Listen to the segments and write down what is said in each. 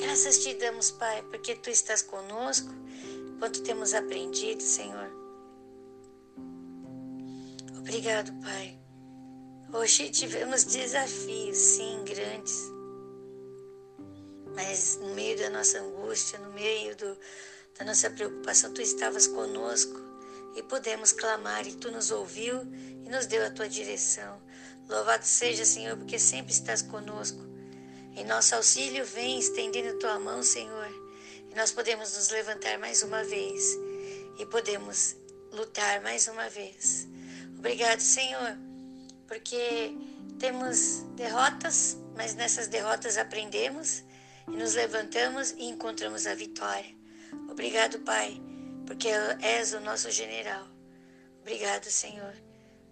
Graças te damos, Pai, porque tu estás conosco, quanto temos aprendido, Senhor. Obrigado, Pai. Hoje tivemos desafios, sim, grandes. Mas no meio da nossa angústia, no meio do, da nossa preocupação, tu estavas conosco e pudemos clamar e tu nos ouviu e nos deu a tua direção. Louvado seja, Senhor, porque sempre estás conosco. Em nosso auxílio, vem estendendo tua mão, Senhor, e nós podemos nos levantar mais uma vez e podemos lutar mais uma vez. Obrigado, Senhor, porque temos derrotas, mas nessas derrotas aprendemos e nos levantamos e encontramos a vitória. Obrigado, Pai, porque és o nosso general. Obrigado, Senhor,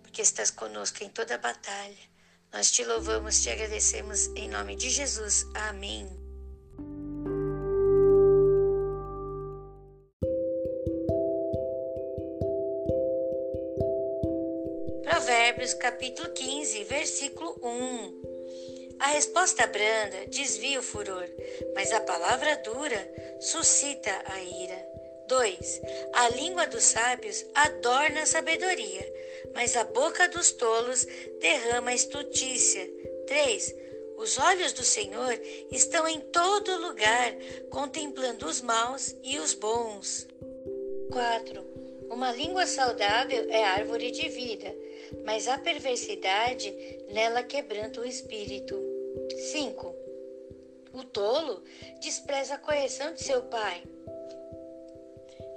porque estás conosco em toda a batalha. Nós te louvamos, te agradecemos em nome de Jesus. Amém. Provérbios capítulo 15, versículo 1. A resposta branda desvia o furor, mas a palavra dura suscita a ira. 2. A língua dos sábios adorna a sabedoria, mas a boca dos tolos derrama a estutícia. 3. Os olhos do Senhor estão em todo lugar, contemplando os maus e os bons. 4. Uma língua saudável é árvore de vida, mas a perversidade nela quebranta o espírito. 5. O tolo despreza a correção de seu pai,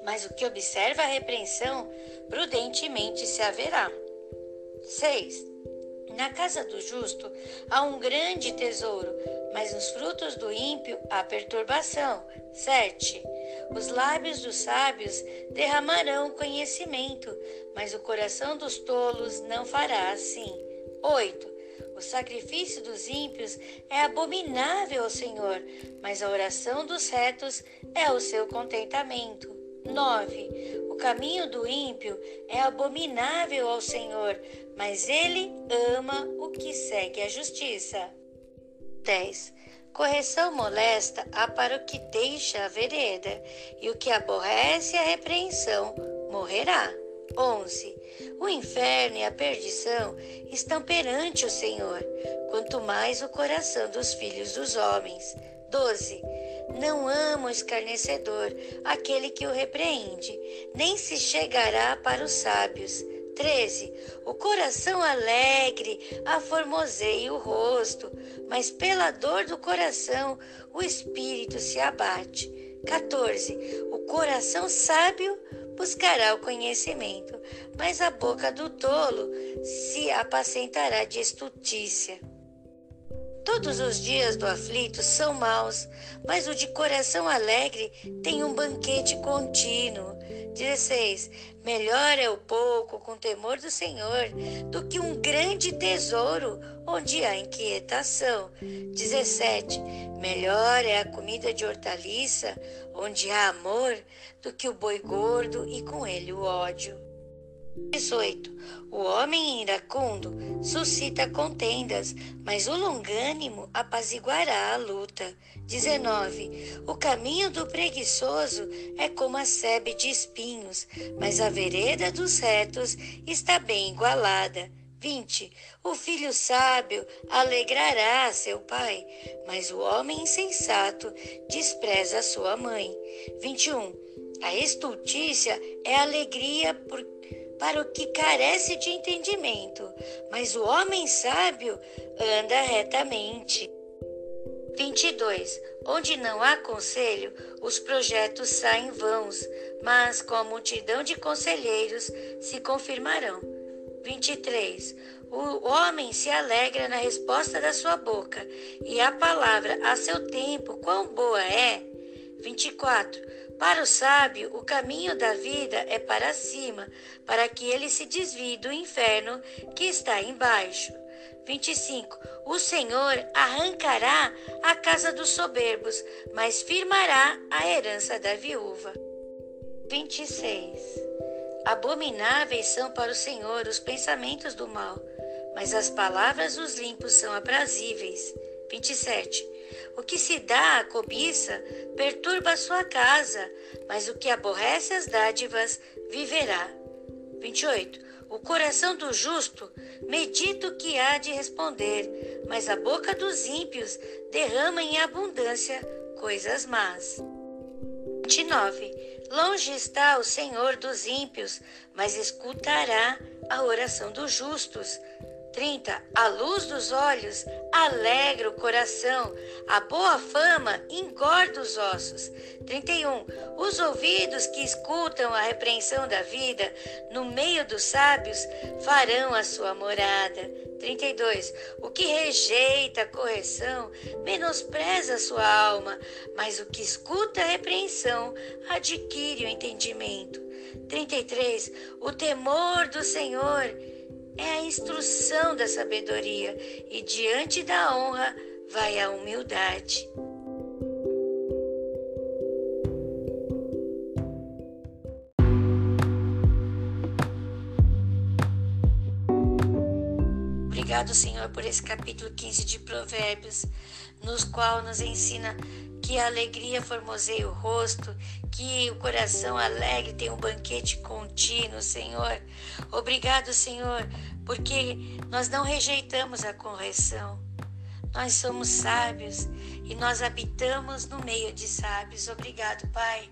mas o que observa a repreensão prudentemente se haverá. 6. Na casa do justo há um grande tesouro, mas nos frutos do ímpio há perturbação. 7. Os lábios dos sábios derramarão conhecimento, mas o coração dos tolos não fará assim. 8. O sacrifício dos ímpios é abominável ao Senhor, mas a oração dos retos é o seu contentamento. 9. O caminho do ímpio é abominável ao Senhor, mas ele ama o que segue a justiça. 10. Correção molesta há para o que deixa a vereda, e o que aborrece a repreensão morrerá. 11. O inferno e a perdição estão perante o Senhor, quanto mais o coração dos filhos dos homens. 12. Não ama o escarnecedor, aquele que o repreende, nem se chegará para os sábios. 13. O coração alegre aformoseia o rosto, mas pela dor do coração o espírito se abate. 14. O coração sábio buscará o conhecimento, mas a boca do tolo se apacentará de estutícia. Todos os dias do aflito são maus, mas o de coração alegre tem um banquete contínuo. 16. Melhor é o pouco com temor do Senhor do que um grande tesouro onde há inquietação. 17. Melhor é a comida de hortaliça onde há amor do que o boi gordo e com ele o ódio. 18. O homem iracundo suscita contendas, mas o longânimo apaziguará a luta. 19. O caminho do preguiçoso é como a sebe de espinhos, mas a vereda dos retos está bem igualada. 20. O filho sábio alegrará seu pai, mas o homem insensato despreza sua mãe. 21. A estultícia é alegria por para o que carece de entendimento, mas o homem sábio anda retamente. 22. Onde não há conselho, os projetos saem vãos, mas com a multidão de conselheiros se confirmarão. 23. O homem se alegra na resposta da sua boca, e a palavra a seu tempo, quão boa é. 24. Para o sábio, o caminho da vida é para cima, para que ele se desvie do inferno que está embaixo. 25. O Senhor arrancará a casa dos soberbos, mas firmará a herança da viúva. 26. Abomináveis são para o Senhor os pensamentos do mal, mas as palavras dos limpos são aprazíveis. 27. O que se dá à cobiça perturba a sua casa, mas o que aborrece as dádivas viverá. 28. O coração do justo medita o que há de responder, mas a boca dos ímpios derrama em abundância coisas más. 29. Longe está o Senhor dos ímpios, mas escutará a oração dos justos. 30. A luz dos olhos alegra o coração, a boa fama engorda os ossos. 31. Os ouvidos que escutam a repreensão da vida no meio dos sábios farão a sua morada. 32. O que rejeita a correção menospreza a sua alma, mas o que escuta a repreensão adquire o entendimento. 33. O temor do Senhor é a instrução da sabedoria, e diante da honra vai a humildade. Obrigado, Senhor, por esse capítulo 15 de Provérbios, nos qual nos ensina que a alegria formoseia o rosto, que o coração alegre tem um banquete contínuo, Senhor. Obrigado, Senhor, porque nós não rejeitamos a correção. Nós somos sábios e nós habitamos no meio de sábios. Obrigado, Pai.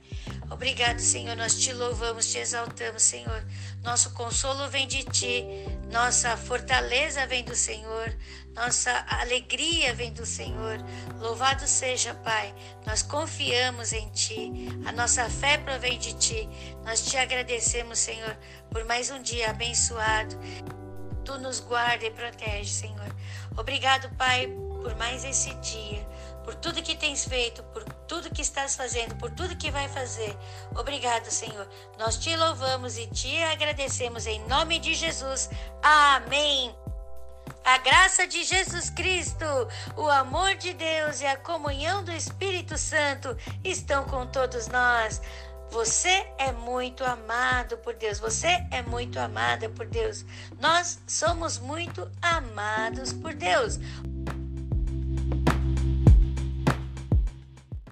Obrigado, Senhor. Nós te louvamos, te exaltamos, Senhor. Nosso consolo vem de ti, nossa fortaleza vem do Senhor, nossa alegria vem do Senhor. Louvado seja, Pai. Nós confiamos em Ti. A nossa fé provém de Ti. Nós te agradecemos, Senhor, por mais um dia abençoado. Tu nos guarda e protege, Senhor. Obrigado, Pai, por mais esse dia, por tudo que tens feito, por tudo que estás fazendo, por tudo que vai fazer. Obrigado, Senhor. Nós te louvamos e te agradecemos em nome de Jesus. Amém. A graça de Jesus Cristo, o amor de Deus e a comunhão do Espírito Santo estão com todos nós. Você é muito amado por Deus. Você é muito amada por Deus. Nós somos muito amados por Deus.